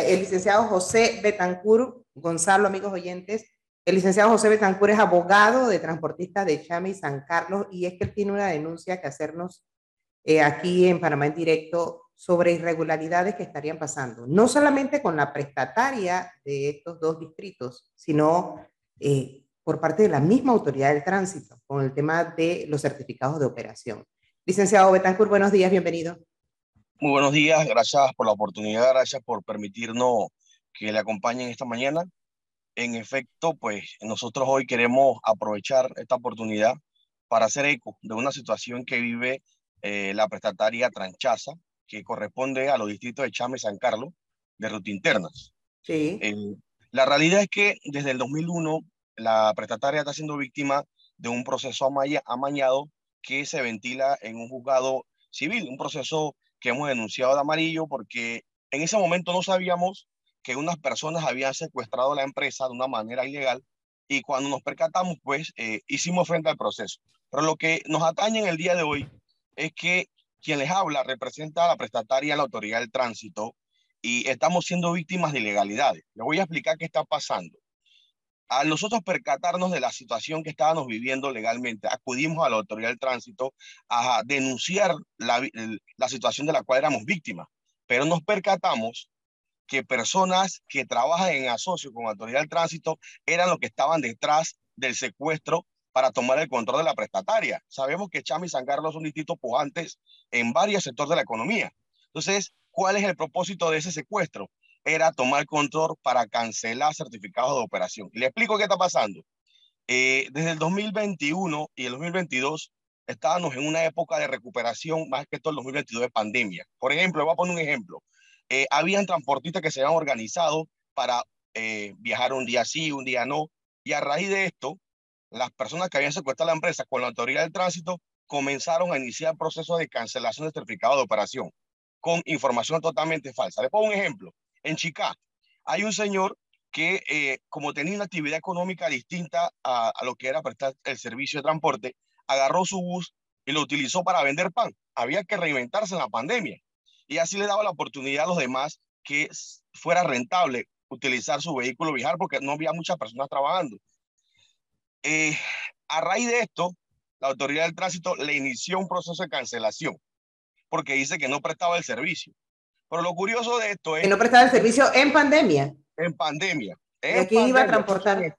el licenciado José Betancur, Gonzalo, amigos oyentes, el licenciado José Betancur es abogado de transportistas de Chame y San Carlos y es que él tiene una denuncia que hacernos eh, aquí en Panamá en directo sobre irregularidades que estarían pasando, no solamente con la prestataria de estos dos distritos, sino eh, por parte de la misma autoridad del tránsito, con el tema de los certificados de operación. Licenciado Betancur, buenos días, bienvenido. Muy buenos días, gracias por la oportunidad, gracias por permitirnos que le acompañen esta mañana. En efecto, pues nosotros hoy queremos aprovechar esta oportunidad para hacer eco de una situación que vive eh, la prestataria Tranchaza, que corresponde a los distritos de Chame y San Carlos, de ruta internas. Sí. Eh, la realidad es que desde el 2001 la prestataria está siendo víctima de un proceso amañado que se ventila en un juzgado civil, un proceso que hemos denunciado de amarillo porque en ese momento no sabíamos que unas personas habían secuestrado la empresa de una manera ilegal y cuando nos percatamos, pues eh, hicimos frente al proceso. Pero lo que nos atañe en el día de hoy es que quien les habla representa a la prestataria de la autoridad del tránsito y estamos siendo víctimas de ilegalidades. Les voy a explicar qué está pasando. Al nosotros percatarnos de la situación que estábamos viviendo legalmente, acudimos a la autoridad del tránsito a denunciar la, la situación de la cual éramos víctimas, pero nos percatamos que personas que trabajan en asocio con la autoridad del tránsito eran los que estaban detrás del secuestro para tomar el control de la prestataria. Sabemos que Chami y San Carlos son distritos pujantes en varios sectores de la economía. Entonces, ¿cuál es el propósito de ese secuestro? Era tomar control para cancelar certificados de operación. le explico qué está pasando. Eh, desde el 2021 y el 2022 estábamos en una época de recuperación, más que todo el 2022 de pandemia. Por ejemplo, voy a poner un ejemplo. Eh, habían transportistas que se habían organizado para eh, viajar un día sí, un día no. Y a raíz de esto, las personas que habían secuestrado la empresa con la autoridad del tránsito comenzaron a iniciar procesos de cancelación de certificado de operación con información totalmente falsa. Les pongo un ejemplo. En Chicá hay un señor que, eh, como tenía una actividad económica distinta a, a, lo que era prestar el servicio de transporte, agarró su bus y lo utilizó para vender pan. Había que reinventarse en la pandemia. Y así le daba la oportunidad a los demás que fuera rentable utilizar su vehículo viajar porque no había muchas personas trabajando. Eh, a raíz de esto, la autoridad del tránsito le inició un proceso de cancelación porque dice que no prestaba el servicio. Pero lo curioso de esto es... Que no prestaba el servicio en pandemia. En pandemia. ¿Y aquí iba a transportar?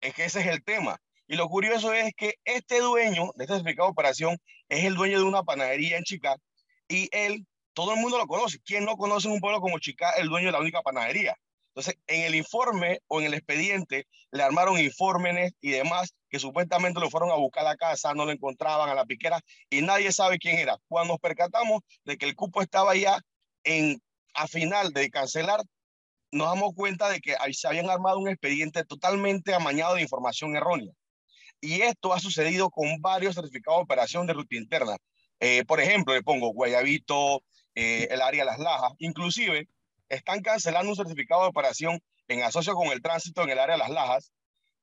Es que ese es el tema. Y lo curioso es que este dueño de certificado de operación es el dueño de una panadería en Chicago y él, todo el mundo lo conoce. ¿Quién no conoce en un pueblo como Chicago el dueño de la única panadería? Entonces, en el informe o en el expediente le armaron informes y demás que supuestamente lo fueron a buscar a la casa, no lo encontraban a la piquera y nadie sabe quién era. Cuando nos percatamos de que el cupo estaba ya en, a final de cancelar, nos damos cuenta de que se habían armado un expediente totalmente amañado de información errónea. Y esto ha sucedido con varios certificados de operación de ruta interna. Eh, por ejemplo, le pongo Guayabito, eh, el área Las Lajas, inclusive están cancelando un certificado de operación en asocio con el tránsito en el área Las Lajas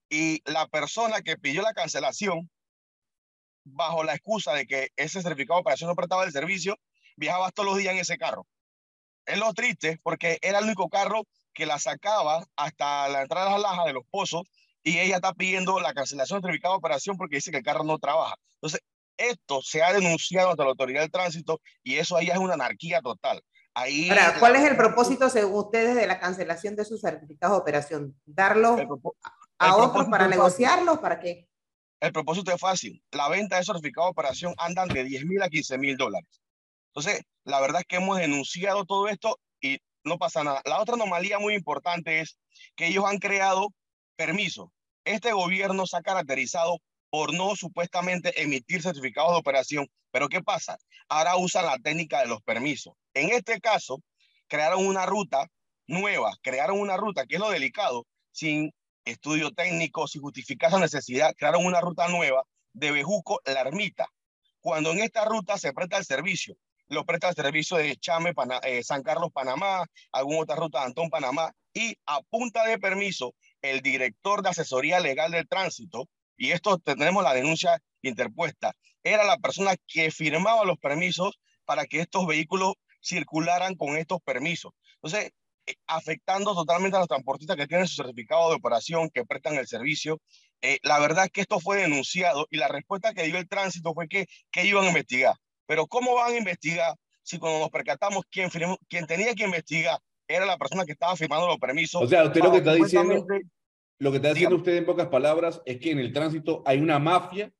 y la persona que pidió la cancelación, bajo la excusa de que ese certificado de operación no prestaba el servicio, viajaba todos los días en ese carro. Es lo triste porque era el único carro que la sacaba hasta la entrada de Las Lajas de los pozos y ella está pidiendo la cancelación del certificado de operación porque dice que el carro no trabaja. Entonces, esto se ha denunciado ante la autoridad del tránsito y eso ahí es una anarquía total. Ahí Ahora, ¿cuál es el propósito, según ustedes, de la cancelación de sus certificados de operación? ¿Darlos a otros para negociarlos? ¿Para qué? El propósito es fácil. La venta de certificados de operación andan de 10 mil a 15 mil dólares. Entonces, la verdad es que hemos denunciado todo esto y no pasa nada. La otra anomalía muy importante es que ellos han creado permisos. Este gobierno se ha caracterizado por no supuestamente emitir certificados de operación. Pero ¿qué pasa? Ahora usan la técnica de los permisos. En este caso, crearon una ruta nueva, crearon una ruta, que es lo delicado, sin estudio técnico, sin justificar esa necesidad, crearon una ruta nueva de Bejuco La Ermita. Cuando en esta ruta se presta el servicio, lo presta el servicio de Chame, eh, San Carlos, Panamá, alguna otra ruta de Antón, Panamá, y a punta de permiso, el director de asesoría legal del tránsito y esto tenemos la denuncia interpuesta, era la persona que firmaba los permisos para que estos vehículos circularan con estos permisos. Entonces, eh, afectando totalmente a los transportistas que tienen su certificado de operación, que prestan el servicio. Eh, la verdad es que esto fue denunciado y la respuesta que dio el tránsito fue que, que iban a investigar. Pero ¿cómo van a investigar si cuando nos percatamos quién, quien tenía que investigar era la persona que estaba firmando los permisos? O sea, usted lo que está diciendo, lo que está diciendo usted en pocas palabras es que en el tránsito hay una mafia,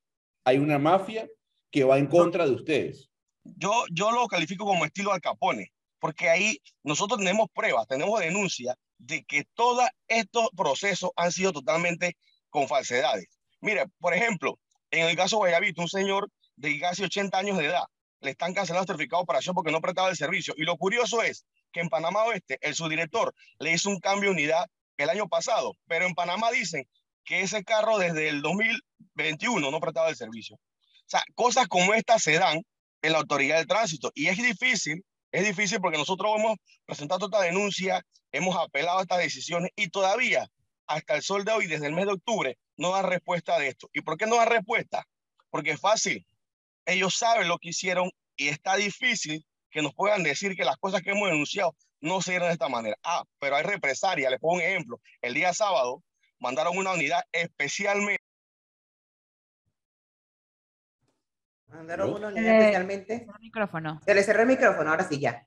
hay una mafia que va en contra de ustedes. Yo, yo lo califico como estilo Al Capone porque ahí nosotros tenemos pruebas, tenemos denuncias de que todos estos procesos han sido totalmente con falsedades. Mire, por ejemplo, en el caso de Guayabito, un señor de casi 80 años de edad, le están cancelando el certificado de operación porque no prestaba el servicio. Y lo curioso es que en Panamá Oeste, el subdirector le hizo un cambio de unidad el año pasado, pero en Panamá dicen que ese carro desde el 2021 no prestaba el servicio. O sea, cosas como estas se dan en la autoridad del tránsito y es difícil es difícil porque nosotros hemos presentado esta denuncia, hemos apelado a estas decisiones y todavía, hasta el sol de hoy, desde el mes de octubre, no dan respuesta de esto. ¿Y por qué no dan respuesta? Porque es fácil. Ellos saben lo que hicieron y está difícil que nos puedan decir que las cosas que hemos denunciado no se dieron de esta manera. Ah, pero hay represalia. Les pongo un ejemplo. El día sábado mandaron una unidad especialmente Mandaron una unidad especialmente. El micrófono. Se le cerró el micrófono, ahora sí ya.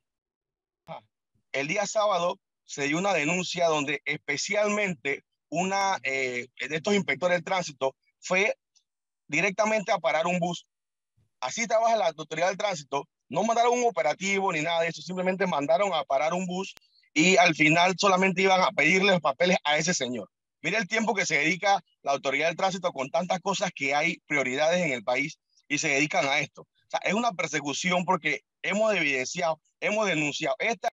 El día sábado se dio una denuncia donde especialmente una eh, de estos inspectores de tránsito fue directamente a parar un bus. Así trabaja la autoridad del tránsito. No mandaron un operativo ni nada de eso, simplemente mandaron a parar un bus y al final solamente iban a pedirle los papeles a ese señor. Mira el tiempo que se dedica la autoridad del tránsito con tantas cosas que hay prioridades en el país y se dedican a esto. O sea, es una persecución porque hemos evidenciado, hemos denunciado. Esta...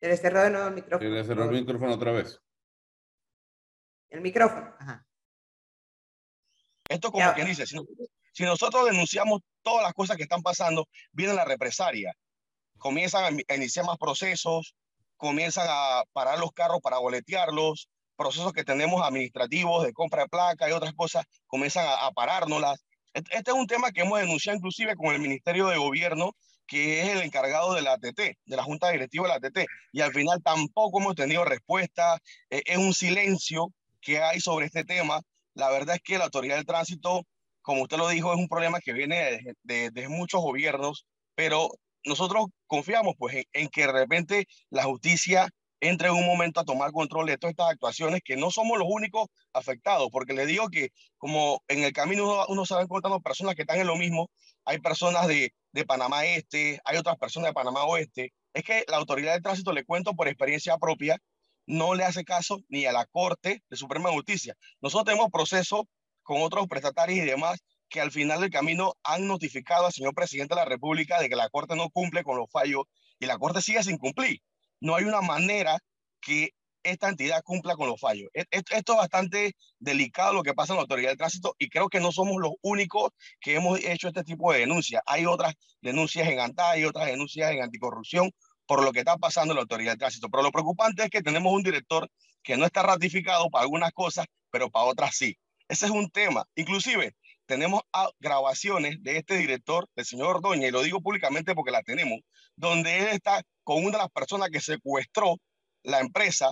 Se le cerró de nuevo el micrófono. Se le cerró el micrófono otra vez. El micrófono, ajá. Esto como quien dice, si, si, nosotros denunciamos todas las cosas que están pasando, viene la represalia. Comienzan a iniciar más procesos, comienzan a parar los carros para boletearlos, procesos que tenemos administrativos de compra de placa y otras cosas, comienzan a, a parárnoslas. Este es un tema que hemos denunciado inclusive con el Ministerio de Gobierno, que es el encargado de la ATT, de la Junta Directiva de la ATT, y al final tampoco hemos tenido respuesta, e, es un silencio que hay sobre este tema. La verdad es que la autoridad del tránsito, como usted lo dijo, es un problema que viene de, de, muchos gobiernos, pero nosotros confiamos pues en, en, que de repente la justicia entre en un momento a tomar control de todas estas actuaciones, que no somos los únicos afectados, porque le digo que como en el camino uno, se va encontrando personas que están en lo mismo, hay personas de, de Panamá Este, hay otras personas de Panamá Oeste, es que la autoridad de tránsito, le cuento por experiencia propia, no le hace caso ni a la Corte de Suprema Justicia. Nosotros tenemos procesos con otros prestatarios y demás que al final del camino han notificado al señor presidente de la República de que la Corte no cumple con los fallos y la Corte sigue sin cumplir no hay una manera que esta entidad cumpla con los fallos. E-, esto es bastante delicado lo que pasa en la autoridad del tránsito y creo que no somos los únicos que hemos hecho este tipo de denuncias. Hay otras denuncias en ANTA y otras denuncias en anticorrupción por lo que está pasando en la autoridad del tránsito. Pero lo preocupante es que tenemos un director que no está ratificado para algunas cosas, pero para otras sí. Ese es un tema. Inclusive tenemos grabaciones de este director, el señor Ordóñez, y lo digo públicamente porque la tenemos, donde él está con una de las personas que secuestró la empresa,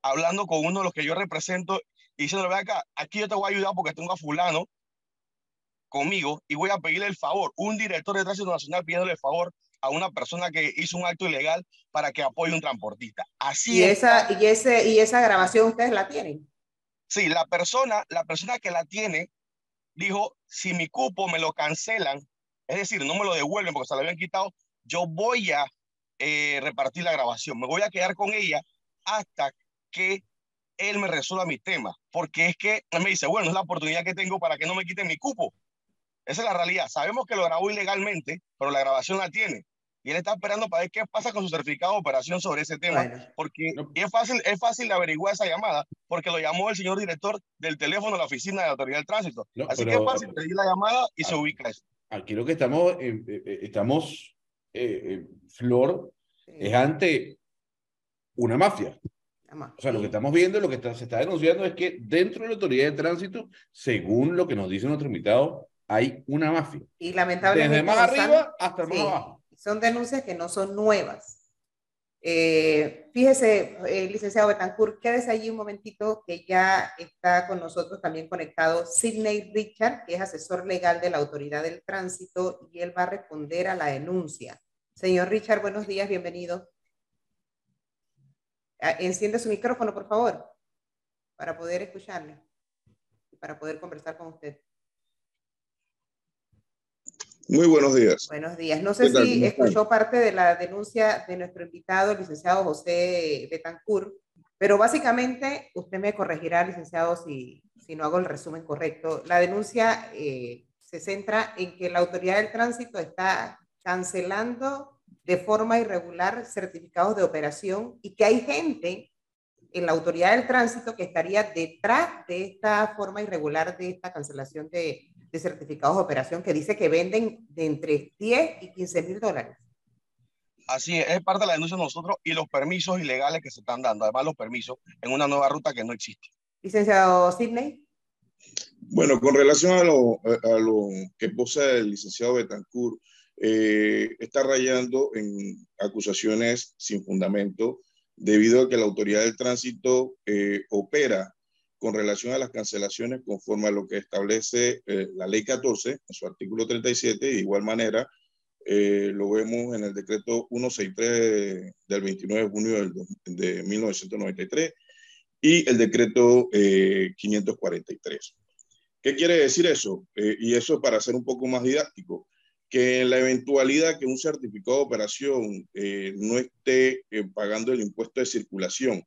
hablando con uno de los que yo represento, y diciendo, ve acá, aquí yo te voy a ayudar porque tengo a fulano conmigo y voy a pedirle el favor, un director de tránsito nacional pidiéndole el favor a una persona que hizo un acto ilegal para que apoye a un transportista. Así ¿Y esa, y, ese, ¿Y esa grabación ustedes la tienen? Sí, la persona, la persona que la tiene dijo, si mi cupo me lo cancelan, es decir, no me lo devuelven porque se lo habían quitado, yo voy a eh, repartir la grabación, me voy a quedar con ella hasta que él me resuelva mi tema, porque es que él me dice, bueno, es la oportunidad que tengo para que no me quiten mi cupo. Esa es la realidad. Sabemos que lo grabó ilegalmente, pero la grabación la tiene y él está esperando para ver qué pasa con su certificado de operación sobre ese tema, porque es fácil, es fácil de averiguar esa llamada, porque lo llamó el señor director del teléfono de la oficina de la autoridad del tránsito. Así que es fácil pedir la llamada y se ubica eso. Aquí lo que estamos, eh, eh, eh, estamos, Flor, es ante una mafia. O sea, lo que estamos viendo, lo que se está denunciando es que dentro de la autoridad de tránsito, según lo que nos dice nuestro invitado, hay una mafia. Y lamentablemente. Desde más arriba hasta más abajo son denuncias que no son nuevas. Eh, Fíjese, eh, licenciado Betancourt, quédese allí un momentito que ya está con nosotros también conectado Sidney Richard, que es asesor legal de la Autoridad del Tránsito y él va a responder a la denuncia. Señor Richard, buenos días, bienvenido. Ah, enciende su micrófono, por favor, para poder escucharle y para poder conversar con usted. Muy buenos días. Buenos días. No sé si escuchó parte de la denuncia de nuestro invitado, el licenciado José Betancourt, pero básicamente usted me corregirá, licenciado, si, si no hago el resumen correcto. La denuncia eh, se centra en que la autoridad del tránsito está cancelando de forma irregular certificados de operación y que hay gente en la autoridad del tránsito que estaría detrás de esta forma irregular de esta cancelación de, de certificados de operación que dice que venden de entre 10 y 15 mil dólares. Así es, es parte de la denuncia de nosotros y los permisos ilegales que se están dando, además los permisos en una nueva ruta que no existe. Licenciado Sidney. Bueno, con relación a lo, a lo que posee el licenciado Betancourt, eh, está rayando en acusaciones sin fundamento debido a que la autoridad del tránsito eh, opera con relación a las cancelaciones conforme a lo que establece eh, la ley 14 en su artículo 37. De igual manera, eh, lo vemos en el decreto 163 del 29 de junio de 1993 y el decreto 543. Eh, ¿Qué quiere decir eso? y eso para ser un poco más didáctico, que en la eventualidad que un certificado de operación no esté pagando el impuesto de circulación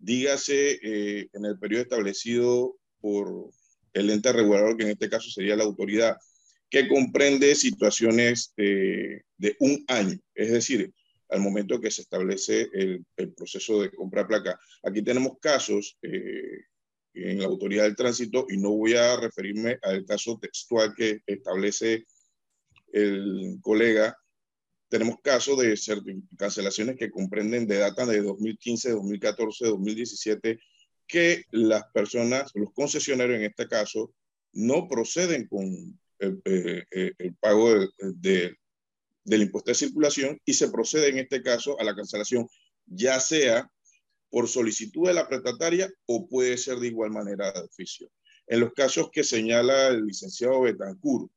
dígase eh, en el periodo establecido por el ente regulador, que en este caso sería la autoridad, que comprende situaciones eh, de un año, es decir, al momento que se establece el, proceso de compra placa. Aquí tenemos casos eh, en la autoridad del tránsito y no voy a referirme al caso textual que establece el colega tenemos casos de cancelaciones que comprenden de data de 2015, 2014, 2017, que las personas, los concesionarios en este caso, no proceden con el, eh, eh, el pago de, del impuesto de circulación y se procede en este caso a la cancelación, ya sea por solicitud de la prestataria o puede ser de igual manera de oficio. En los casos que señala el licenciado Betancourt,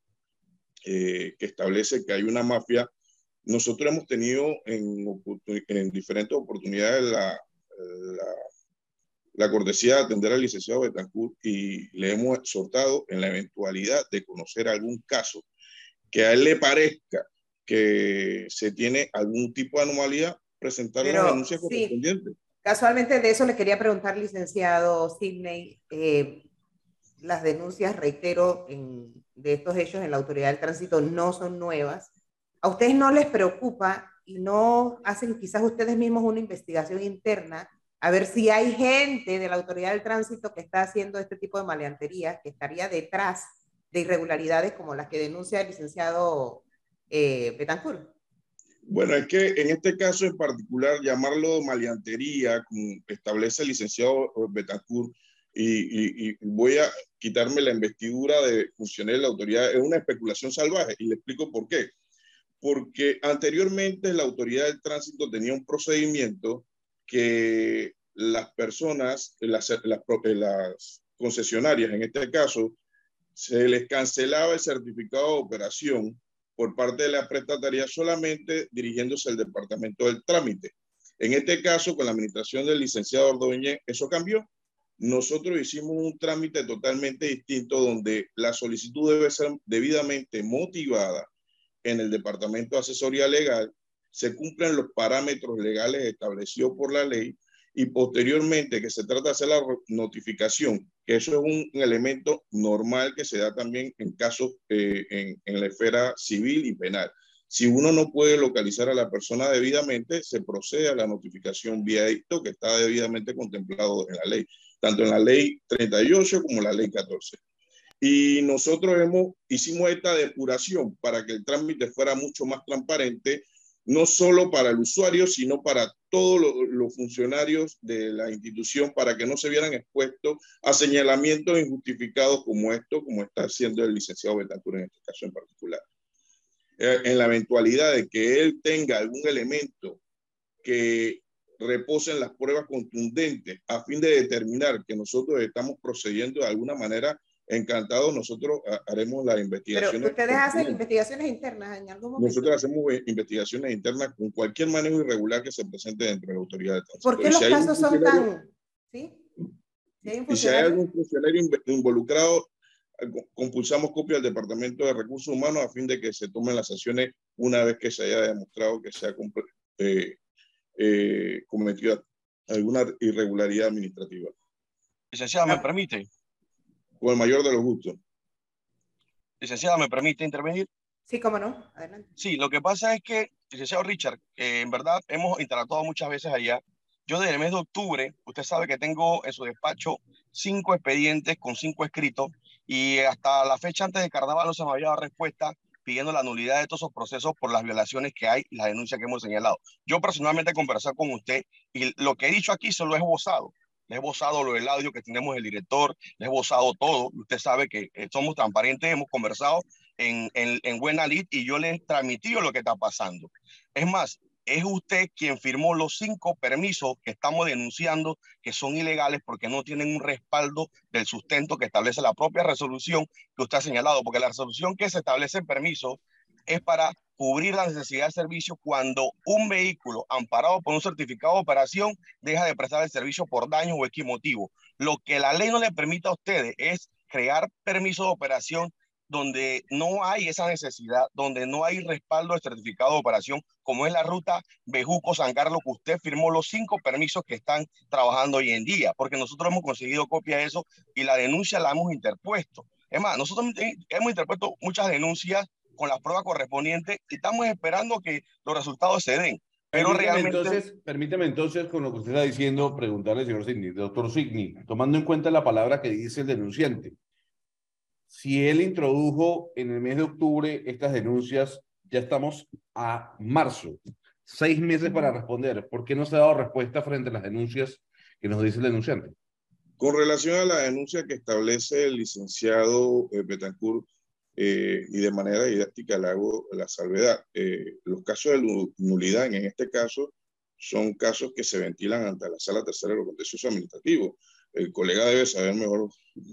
eh, que establece que hay una mafia nosotros hemos tenido en, en diferentes oportunidades la, la, cortesía de atender al licenciado Betancourt y le hemos exhortado en la eventualidad de conocer algún caso que a él le parezca que se tiene algún tipo de anomalía, presentar la denuncia correspondiente. Casualmente de eso le quería preguntar, licenciado Sidney. Eh, las denuncias, reitero, en, de estos hechos en la autoridad del tránsito no son nuevas a ustedes no les preocupa y no hacen quizás ustedes mismos una investigación interna a ver si hay gente de la autoridad del tránsito que está haciendo este tipo de maleanterías, que estaría detrás de irregularidades como las que denuncia el licenciado eh, Betancourt. Bueno, es que en este caso en particular, llamarlo maleantería, como establece el licenciado Betancourt, y, y, voy a quitarme la investidura de funcionario de la autoridad, es una especulación salvaje, y le explico por qué porque anteriormente la autoridad del tránsito tenía un procedimiento que las personas, las, las, concesionarias en este caso, se les cancelaba el certificado de operación por parte de la prestataria solamente dirigiéndose al departamento del trámite. En este caso, con la administración del licenciado Ordóñez, eso cambió. Nosotros hicimos un trámite totalmente distinto donde la solicitud debe ser debidamente motivada en el Departamento de Asesoría Legal, se cumplen los parámetros legales establecidos por la ley y posteriormente que se trata de hacer la notificación, que eso es un, elemento normal que se da también en casos eh, en, en, la esfera civil y penal. Si uno no puede localizar a la persona debidamente, se procede a la notificación vía edicto que está debidamente contemplado en la ley, tanto en la ley 38 como en la ley 14. Y nosotros hemos, hicimos esta depuración para que el trámite fuera mucho más transparente, no solo para el usuario, sino para todos los, funcionarios de la institución, para que no se vieran expuestos a señalamientos injustificados como esto, como está haciendo el licenciado Betancourt en este caso en particular. Eh, en la eventualidad de que él tenga algún elemento que reposen las pruebas contundentes a fin de determinar que nosotros estamos procediendo de alguna manera encantados, nosotros haremos las investigaciones. Pero ustedes hacen investigaciones internas en algún momento. Nosotros hacemos investigaciones internas con cualquier manejo irregular que se presente dentro de la autoridad de ¿Por qué los casos son tan... ¿sí? y si hay algún funcionario involucrado, compulsamos copia al Departamento de Recursos Humanos a fin de que se tomen las acciones una vez que se haya demostrado que se ha eh, eh, cometido alguna irregularidad administrativa. Licenciada, ¿me permite? Con el mayor de los gustos. Licenciada, ¿me permite intervenir? Sí, cómo no. Adelante. Sí, lo que pasa es que, licenciado Richard, en verdad hemos interactuado muchas veces allá. Yo desde el mes de octubre, usted sabe que tengo en su despacho cinco expedientes con cinco escritos y hasta la fecha antes de carnaval no se me había dado respuesta pidiendo la nulidad de todos esos procesos por las violaciones que hay y las denuncias que hemos señalado. Yo personalmente he conversado con usted y lo que he dicho aquí solo es esbozado. Le he esbozado lo del audio que tenemos el director, he esbozado todo. Usted sabe que eh, somos transparentes, hemos conversado en, en, en buena lid y yo le he transmitido lo que está pasando. Es más, es usted quien firmó los cinco permisos que estamos denunciando que son ilegales porque no tienen un respaldo del sustento que establece la propia resolución que usted ha señalado, porque la resolución que se establece en permiso es para cubrir la necesidad de servicio cuando un vehículo amparado por un certificado de operación deja de prestar el servicio por daño o X motivo. Lo que la ley no le permite a ustedes es crear permiso de operación donde no hay esa necesidad, donde no hay respaldo de certificado de operación, como es la ruta Bejuco-San Carlos, que usted firmó los cinco permisos que están trabajando hoy en día, porque nosotros hemos conseguido copia de eso y la denuncia la hemos interpuesto. Es más, nosotros hemos interpuesto muchas denuncias con las pruebas correspondientes y estamos esperando que los resultados se den. Pero permíteme realmente... Entonces, permíteme entonces, con lo que usted está diciendo, preguntarle, señor Signi, doctor Signi, tomando en cuenta la palabra que dice el denunciante, si él introdujo en el mes de octubre estas denuncias, ya estamos a marzo, seis meses para responder. ¿Por qué no se ha dado respuesta frente a las denuncias que nos dice el denunciante? Con relación a la denuncia que establece el licenciado eh, Betancourt, eh, y de manera didáctica le hago la salvedad. Eh, los casos de nulidad, en este caso, son casos que se ventilan ante la sala tercera de los contenciosos administrativos. El colega debe saber mejor,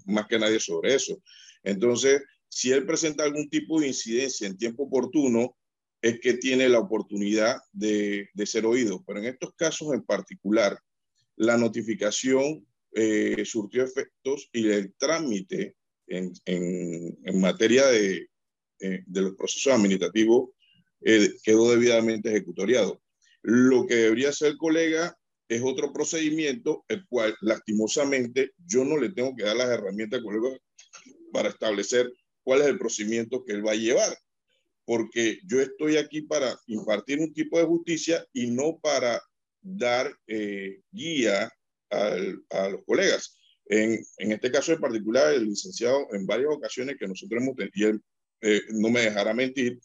más que nadie sobre eso. Entonces, si él presenta algún tipo de incidencia en tiempo oportuno, es que tiene la oportunidad de, ser oído. Pero en estos casos en particular, la notificación eh, surtió efectos y el trámite en, materia de, de, los procesos administrativos eh, quedó debidamente ejecutoriado. Lo que debería hacer colega es otro procedimiento, el cual lastimosamente yo no le tengo que dar las herramientas al colega para establecer cuál es el procedimiento que él va a llevar. Porque yo estoy aquí para impartir un tipo de justicia y no para dar eh, guía a los colegas. En, en, este caso en particular, el licenciado en varias ocasiones que nosotros hemos tenido, y él eh, no me dejará mentir,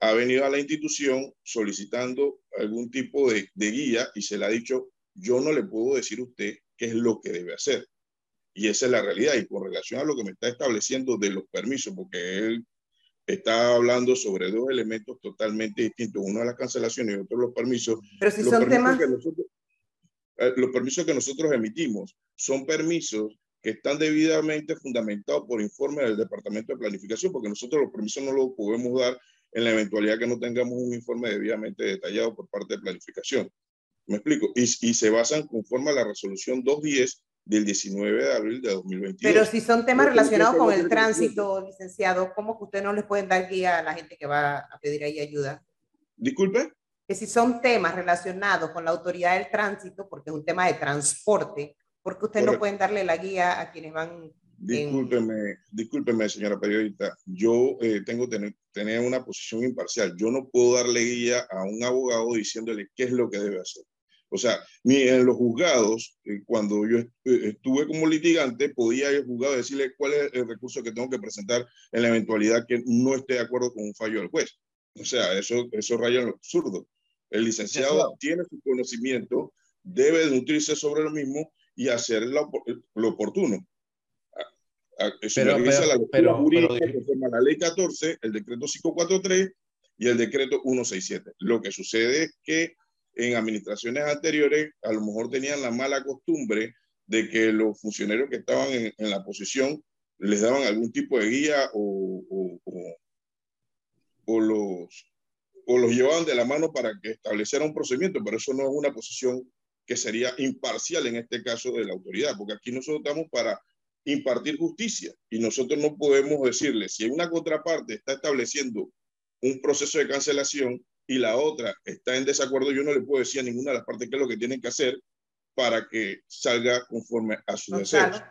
ha venido a la institución solicitando algún tipo de, de guía y se le ha dicho, yo no le puedo decir a usted qué es lo que debe hacer. Y esa es la realidad. Y con relación a lo que me está estableciendo de los permisos, porque él está hablando sobre dos elementos totalmente distintos, uno es la cancelación y otro los permisos. Pero si son temas... Que nosotros, eh, los permisos que nosotros emitimos son permisos que están debidamente fundamentados por informe del Departamento de Planificación, porque nosotros los permisos no los podemos dar en la eventualidad que no tengamos un informe debidamente detallado por parte de planificación. ¿Me explico? Y, y se basan conforme a la resolución 210 del 19 de abril de 2021. Pero si son temas relacionados con el tránsito, licenciado, ¿cómo que ustedes no les pueden dar guía a la gente que va a pedir ahí ayuda? Disculpe. Que si son temas relacionados con la autoridad del tránsito, porque es un tema de transporte, ¿por qué ustedes no pueden darle la guía a quienes van? Discúlpeme, discúlpeme, señora periodista. Yo eh, tengo que tener una posición imparcial. Yo no puedo darle guía a un abogado diciéndole qué es lo que debe hacer. O sea, ni en los juzgados, eh, cuando yo eh, estuve como litigante, podía el juzgado decirle cuál es el recurso que tengo que presentar en la eventualidad que no esté de acuerdo con un fallo del juez. O sea, eso, eso raya en lo absurdo. El licenciado tiene su conocimiento, debe nutrirse sobre lo mismo y hacer lo, oportuno. Eso pero, pero, la pero, jurídica pero, la ley 14, el decreto 543 y el decreto 167. Lo que sucede es que en administraciones anteriores a lo mejor tenían la mala costumbre de que los funcionarios que estaban en, la posición les daban algún tipo de guía o, o, los, o los llevaban de la mano para que estableciera un procedimiento, pero eso no es una posición que sería imparcial en este caso de la autoridad, porque aquí nosotros estamos para impartir justicia y nosotros no podemos decirle si una contraparte está estableciendo un proceso de cancelación y la otra está en desacuerdo, yo no le puedo decir a ninguna de las partes qué es lo que tienen que hacer para que salga conforme a sus deseos.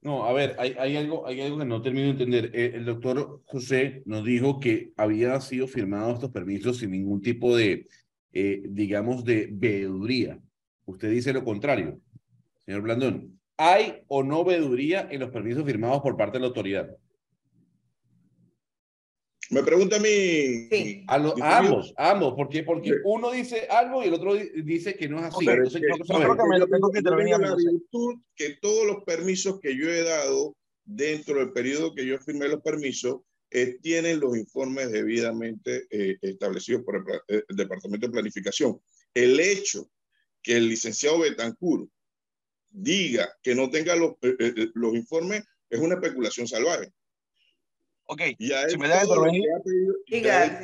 No, a ver, hay, hay, algo, hay algo que no termino de entender. Eh, el doctor José nos dijo que había sido firmados estos permisos sin ningún tipo de, eh, digamos, de veeduría. Usted dice lo contrario, señor Blandón. ¿Hay o no veeduría en los permisos firmados por parte de la autoridad? Me pregunta a mí. Sí. A, ambos, ambos, porque, porque uno dice algo y el otro dice que no es así. Entonces, que, yo creo que me tengo que intervenir. La virtud que todos los permisos que yo he dado dentro del periodo que yo firmé los permisos eh, tienen los informes debidamente eh, establecidos por el, eh, el, Departamento de Planificación. El hecho que el licenciado Betancourt diga que no tenga los, los informes es una especulación salvaje. Ok, si me da todo, lo que, ha pedido,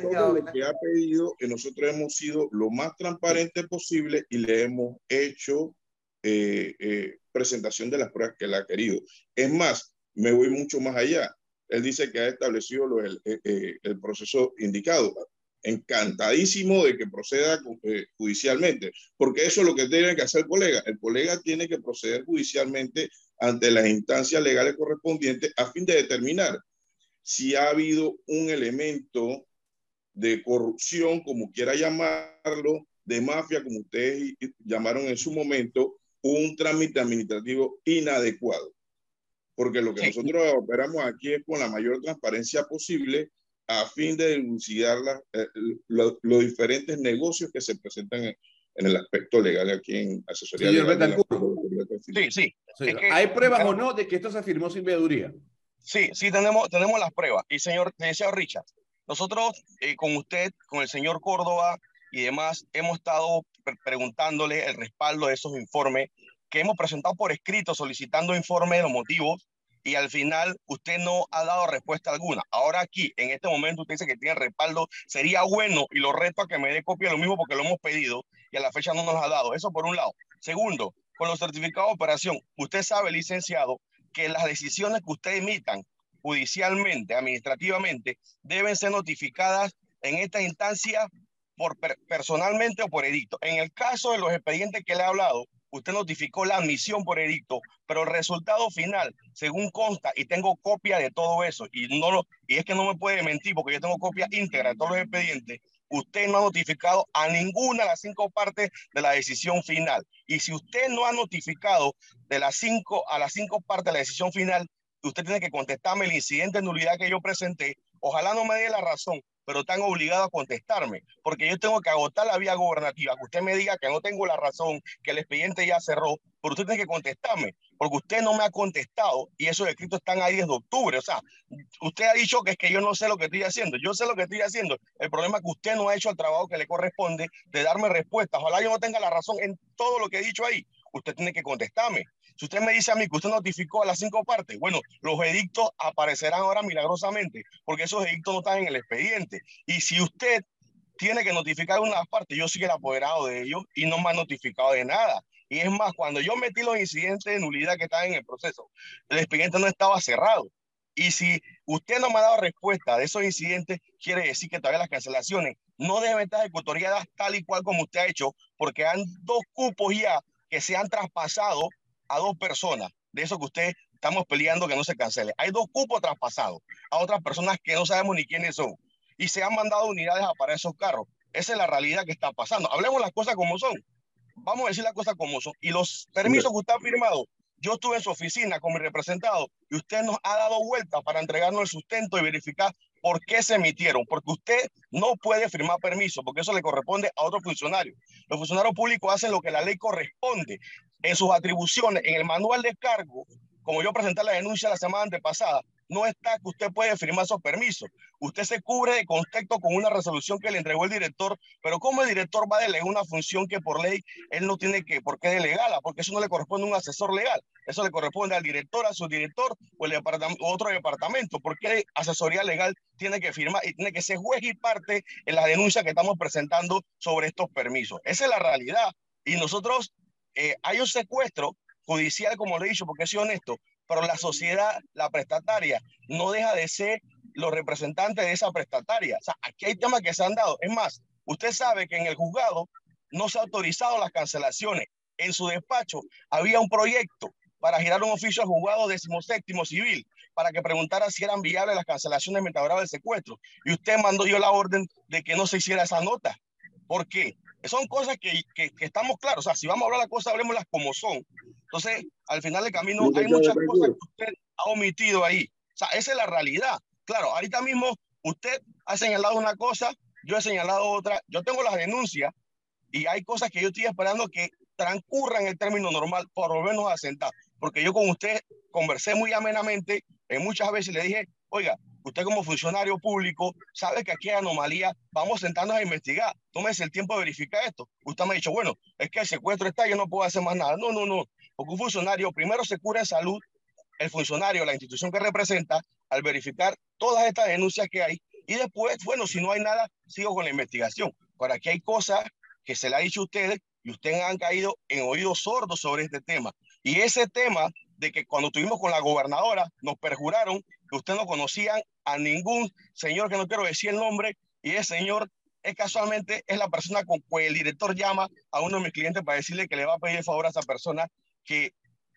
todo lo que ha pedido, que nosotros hemos sido lo más transparente posible y le hemos hecho eh, eh, presentación de las pruebas que él ha querido. Es más, me voy mucho más allá. Él dice que ha establecido lo, el, eh, el, proceso indicado. Encantadísimo de que proceda judicialmente, porque eso es lo que tiene que hacer el colega. El colega tiene que proceder judicialmente ante las instancias legales correspondientes a fin de determinar si ha habido un elemento de corrupción, como quiera llamarlo, de mafia, como ustedes llamaron en su momento, un trámite administrativo inadecuado. Porque lo que nosotros operamos aquí es con la mayor transparencia posible a fin de denunciar eh, los diferentes negocios que se presentan en, el aspecto legal aquí en asesoría. sí, sí. ¿Hay pruebas o no de que esto se firmó sin veeduría? Sí, sí, tenemos, tenemos las pruebas. Y señor, señor Richard, nosotros eh, con usted, con el señor Córdoba y demás, hemos estado preguntándole el respaldo de esos informes que hemos presentado por escrito solicitando informes de los motivos y al final usted no ha dado respuesta alguna. Ahora aquí, en este momento, usted dice que tiene respaldo. Sería bueno y lo reto a que me dé copia de lo mismo porque lo hemos pedido y a la fecha no nos ha dado. Eso por un lado. Segundo, con los certificados de operación, usted sabe, licenciado, que las decisiones que usted emitan judicialmente, administrativamente, deben ser notificadas en esta instancia por personalmente o por edicto. En el caso de los expedientes que le he hablado, usted notificó la admisión por edicto, pero el resultado final, según consta, y tengo copia de todo eso, y, no lo, y es que no me puede mentir porque yo tengo copia íntegra de todos los expedientes, usted no ha notificado a ninguna de las cinco partes de la decisión final. Y si usted no ha notificado de las cinco a las cinco partes de la decisión final, usted tiene que contestarme el incidente de nulidad que yo presenté. Ojalá no me dé la razón, pero están obligados a contestarme, porque yo tengo que agotar la vía gobernativa, que usted me diga que no tengo la razón, que el expediente ya cerró, pero usted tiene que contestarme, porque usted no me ha contestado y esos escritos están ahí desde octubre. O sea, usted ha dicho que es que yo no sé lo que estoy haciendo. Yo sé lo que estoy haciendo. El problema es que usted no ha hecho el trabajo que le corresponde de darme respuestas. Ojalá yo no tenga la razón en todo lo que he dicho ahí. Usted tiene que contestarme. Si usted me dice a mí que usted notificó a las cinco partes, bueno, los edictos aparecerán ahora milagrosamente, porque esos edictos no están en el expediente. Y si usted tiene que notificar una parte, yo soy el apoderado de ellos y no me ha notificado de nada. Y es más, cuando yo metí los incidentes de nulidad que estaban en el proceso, el expediente no estaba cerrado. Y si usted no me ha dado respuesta de esos incidentes, quiere decir que todavía las cancelaciones no deben estar ejecutoriadas tal y cual como usted ha hecho, porque han dos cupos ya que se han traspasado a dos personas, de eso que usted estamos peleando que no se cancele. Hay dos cupos traspasados a otras personas que no sabemos ni quiénes son. Y se han mandado unidades a para esos carros. Esa es la realidad que está pasando. Hablemos las cosas como son. Vamos a decir las cosas como son. Y los permisos que usted ha firmado, yo estuve en su oficina con mi representado y usted nos ha dado vuelta para entregarnos el sustento y verificar por qué se emitieron. Porque usted no puede firmar permiso, porque eso le corresponde a otro funcionario. Los funcionarios públicos hacen lo que la ley corresponde en sus atribuciones, en el manual de cargo, como yo presenté la denuncia la semana antepasada, no está que usted puede firmar esos permisos. Usted se cubre de contexto con una resolución que le entregó el director, pero ¿cómo el director va a delegar una función que por ley él no tiene que, por qué delegarla? Porque eso no le corresponde a un asesor legal, eso le corresponde al director, a su director o el departamento, otro departamento. ¿Por qué asesoría legal tiene que firmar y tiene que ser juez y parte en la denuncia que estamos presentando sobre estos permisos? Esa es la realidad. Y nosotros, eh, hay un secuestro judicial, como le he dicho, porque soy honesto, pero la sociedad, la prestataria, no deja de ser los representantes de esa prestataria. O sea, aquí hay temas que se han dado. Es más, usted sabe que en el juzgado no se ha autorizado las cancelaciones. En su despacho había un proyecto para girar un oficio al juzgado decimoséptimo civil para que preguntara si eran viables las cancelaciones mientras del secuestro. Y usted mandó yo la orden de que no se hiciera esa nota. ¿Por qué? Son cosas que, que, estamos claros. O sea, si vamos a hablar las cosas, hablemoslas como son. Entonces, al final del camino hay muchas cosas que usted ha omitido ahí. O sea, esa es la realidad. Claro, ahorita mismo usted ha señalado una cosa, yo he señalado otra, yo tengo las denuncias y hay cosas que yo estoy esperando que transcurran el término normal, por lo menos a sentar. Porque yo con usted conversé muy amenamente, en muchas veces le dije, oiga, usted como funcionario público sabe que aquí hay anomalía, vamos a sentarnos a investigar, tómese el tiempo de verificar esto. Usted me ha dicho, bueno, es que el secuestro está, yo no puedo hacer más nada. No, no, no, porque un funcionario primero se cura en salud, el funcionario, la institución que representa, al verificar todas estas denuncias que hay, y después, bueno, si no hay nada, sigo con la investigación. Por aquí hay cosas que se le ha dicho a ustedes y ustedes han caído en oídos sordos sobre este tema. Y ese tema de que cuando estuvimos con la gobernadora nos perjuraron que ustedes no conocían a ningún señor que no quiero decir el nombre y ese señor es casualmente es la persona con que el director llama a uno de mis clientes para decirle que le va a pedir el favor a esa persona que,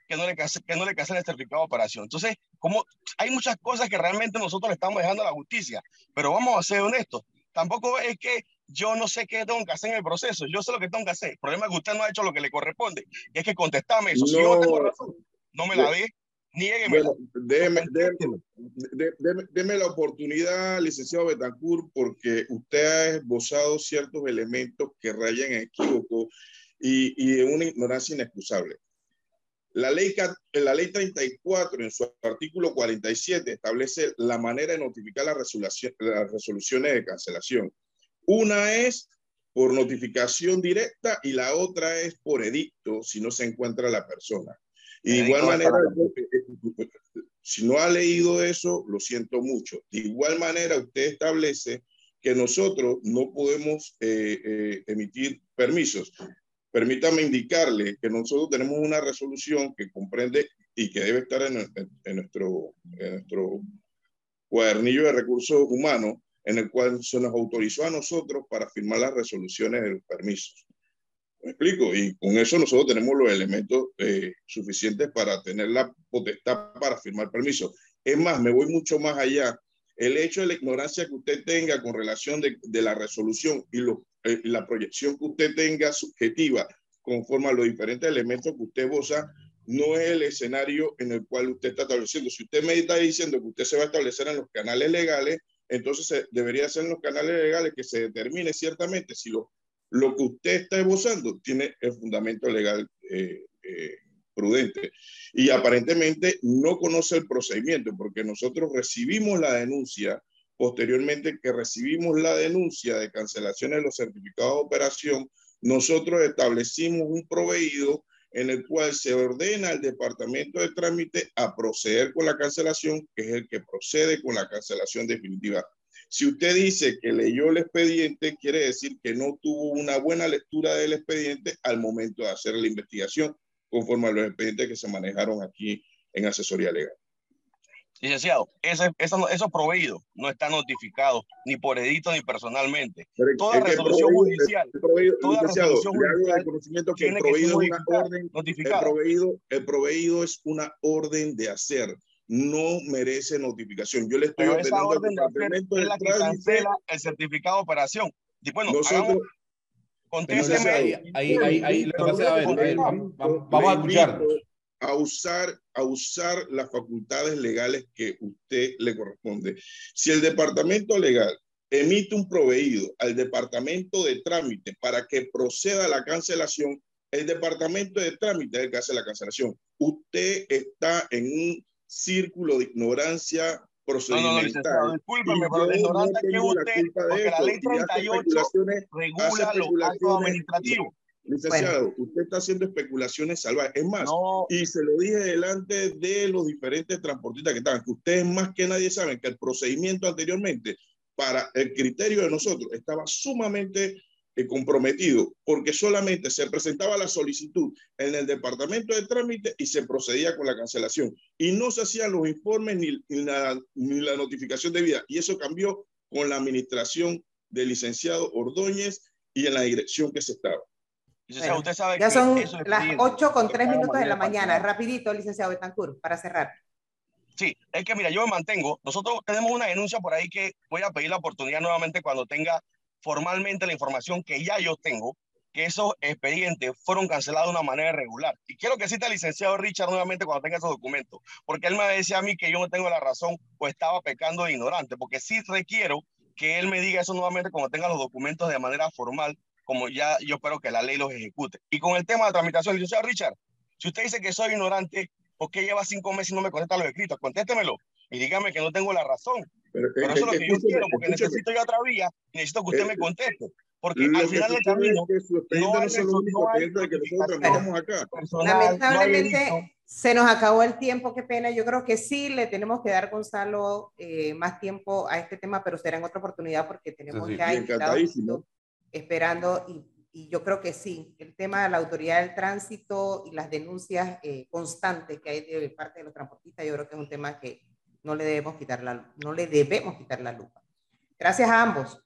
que no le que no le cancele el certificado de operación. Entonces, como hay muchas cosas que realmente nosotros le estamos dejando a la justicia, pero vamos a ser honestos. Tampoco es que yo no sé qué tengo que hacer en el proceso, yo sé lo que tengo que hacer. El problema es que usted no ha hecho lo que le corresponde, y es que contestame eso. Si yo tengo razón, no me la dé, niégueme. Bueno, déme, déme, la oportunidad, licenciado Betancourt, porque usted ha esbozado ciertos elementos que rayan en equívoco y, y en una ignorancia inexcusable. La ley, la ley 34, en su artículo 47, establece la manera de notificar las resoluciones de cancelación. Una es por notificación directa y la otra es por edicto si no se encuentra la persona. Y de igual manera, si no ha leído eso, lo siento mucho. De igual manera, usted establece que nosotros no podemos eh, eh, emitir permisos. Permítame indicarle que nosotros tenemos una resolución que comprende y que debe estar en, nuestro, en nuestro cuadernillo de recursos humanos, en el cual se nos autorizó a nosotros para firmar las resoluciones de los permisos. ¿Me explico? Y con eso nosotros tenemos los elementos eh, suficientes para tener la potestad para firmar permisos. Es más, me voy mucho más allá. El hecho de la ignorancia que usted tenga con relación de, de la resolución y lo, eh, la proyección que usted tenga subjetiva conforme a los diferentes elementos que usted goza, no es el escenario en el cual usted está estableciendo. Si usted me está diciendo que usted se va a establecer en los canales legales, entonces debería ser en los canales legales que se determine ciertamente si lo, lo que usted está esbozando tiene el fundamento legal eh, eh, prudente. Y aparentemente no conoce el procedimiento porque nosotros recibimos la denuncia Posteriormente que recibimos la denuncia de cancelación de los certificados de operación, nosotros establecimos un proveído en el cual se ordena al departamento de trámite a proceder con la cancelación, que es el que procede con la cancelación definitiva. Si usted dice que leyó el expediente, quiere decir que no tuvo una buena lectura del expediente al momento de hacer la investigación, conforme a los expedientes que se manejaron aquí en asesoría legal. Licenciado, ese, eso, esos proveídos no están notificados ni por edito ni personalmente. toda resolución judicial, toda resolución judicial conocimiento que el proveído es una orden, el proveído, el proveído es una orden de hacer, no merece notificación. Yo le estoy Pero esa orden de hacer es la que cancela el certificado de operación. Y bueno, nosotros, contésteme. Ahí, ahí, ahí, ahí, vamos, vamos a escuchar a usar, a usar las facultades legales que usted le corresponde. Si el departamento legal emite un proveído al departamento de trámite para que proceda la cancelación, el departamento de trámite es el que hace la cancelación. Usted está en un círculo de ignorancia procedimental. No, no, discúlpeme, pero ignorancia que usted, porque la ley 38 regula los actos administrativos. Licenciado, usted está haciendo especulaciones salvajes. Es más, y se lo dije delante de los diferentes transportistas que estaban, que ustedes más que nadie saben que el procedimiento anteriormente para el criterio de nosotros estaba sumamente eh, comprometido porque solamente se presentaba la solicitud en el departamento de trámite y se procedía con la cancelación. Y no se hacían los informes ni, ni, la, ni la notificación debida y eso cambió con la administración del licenciado Ordóñez y en la dirección que se estaba usted sabe ya son las 8 con 3 minutos de la mañana. Rapidito, licenciado Betancourt, para cerrar. Sí, es que mira, yo me mantengo. Nosotros tenemos una denuncia por ahí que voy a pedir la oportunidad nuevamente cuando tenga formalmente la información que ya yo tengo, que esos expedientes fueron cancelados de una manera irregular. Y quiero que cite al licenciado Richard nuevamente cuando tenga esos documentos, porque él me decía a mí que yo no tengo la razón o estaba pecando de ignorante, porque sí requiero que él me diga eso nuevamente cuando tenga los documentos de manera formal como ya yo espero que la ley los ejecute. Y con el tema de tramitación, licenciado Richard, si usted dice que soy ignorante, ¿por qué lleva cinco meses y no me contesta los escritos? Contéstemelo y dígame que no tengo la razón. Pero, eso es lo que yo quiero, porque necesito yo otra vía y necesito que usted me conteste. Porque al final del camino, no hay, no acá. Lamentablemente, se nos acabó el tiempo, qué pena. Yo creo que sí le tenemos que dar, Gonzalo, eh, más tiempo a este tema, pero será en otra oportunidad porque tenemos ya invitados esperando y, y, yo creo que sí, el tema de la autoridad del tránsito y las denuncias eh, constantes que hay de parte de los transportistas, yo creo que es un tema que no le debemos quitar la, no le debemos quitar la lupa. Gracias a ambos.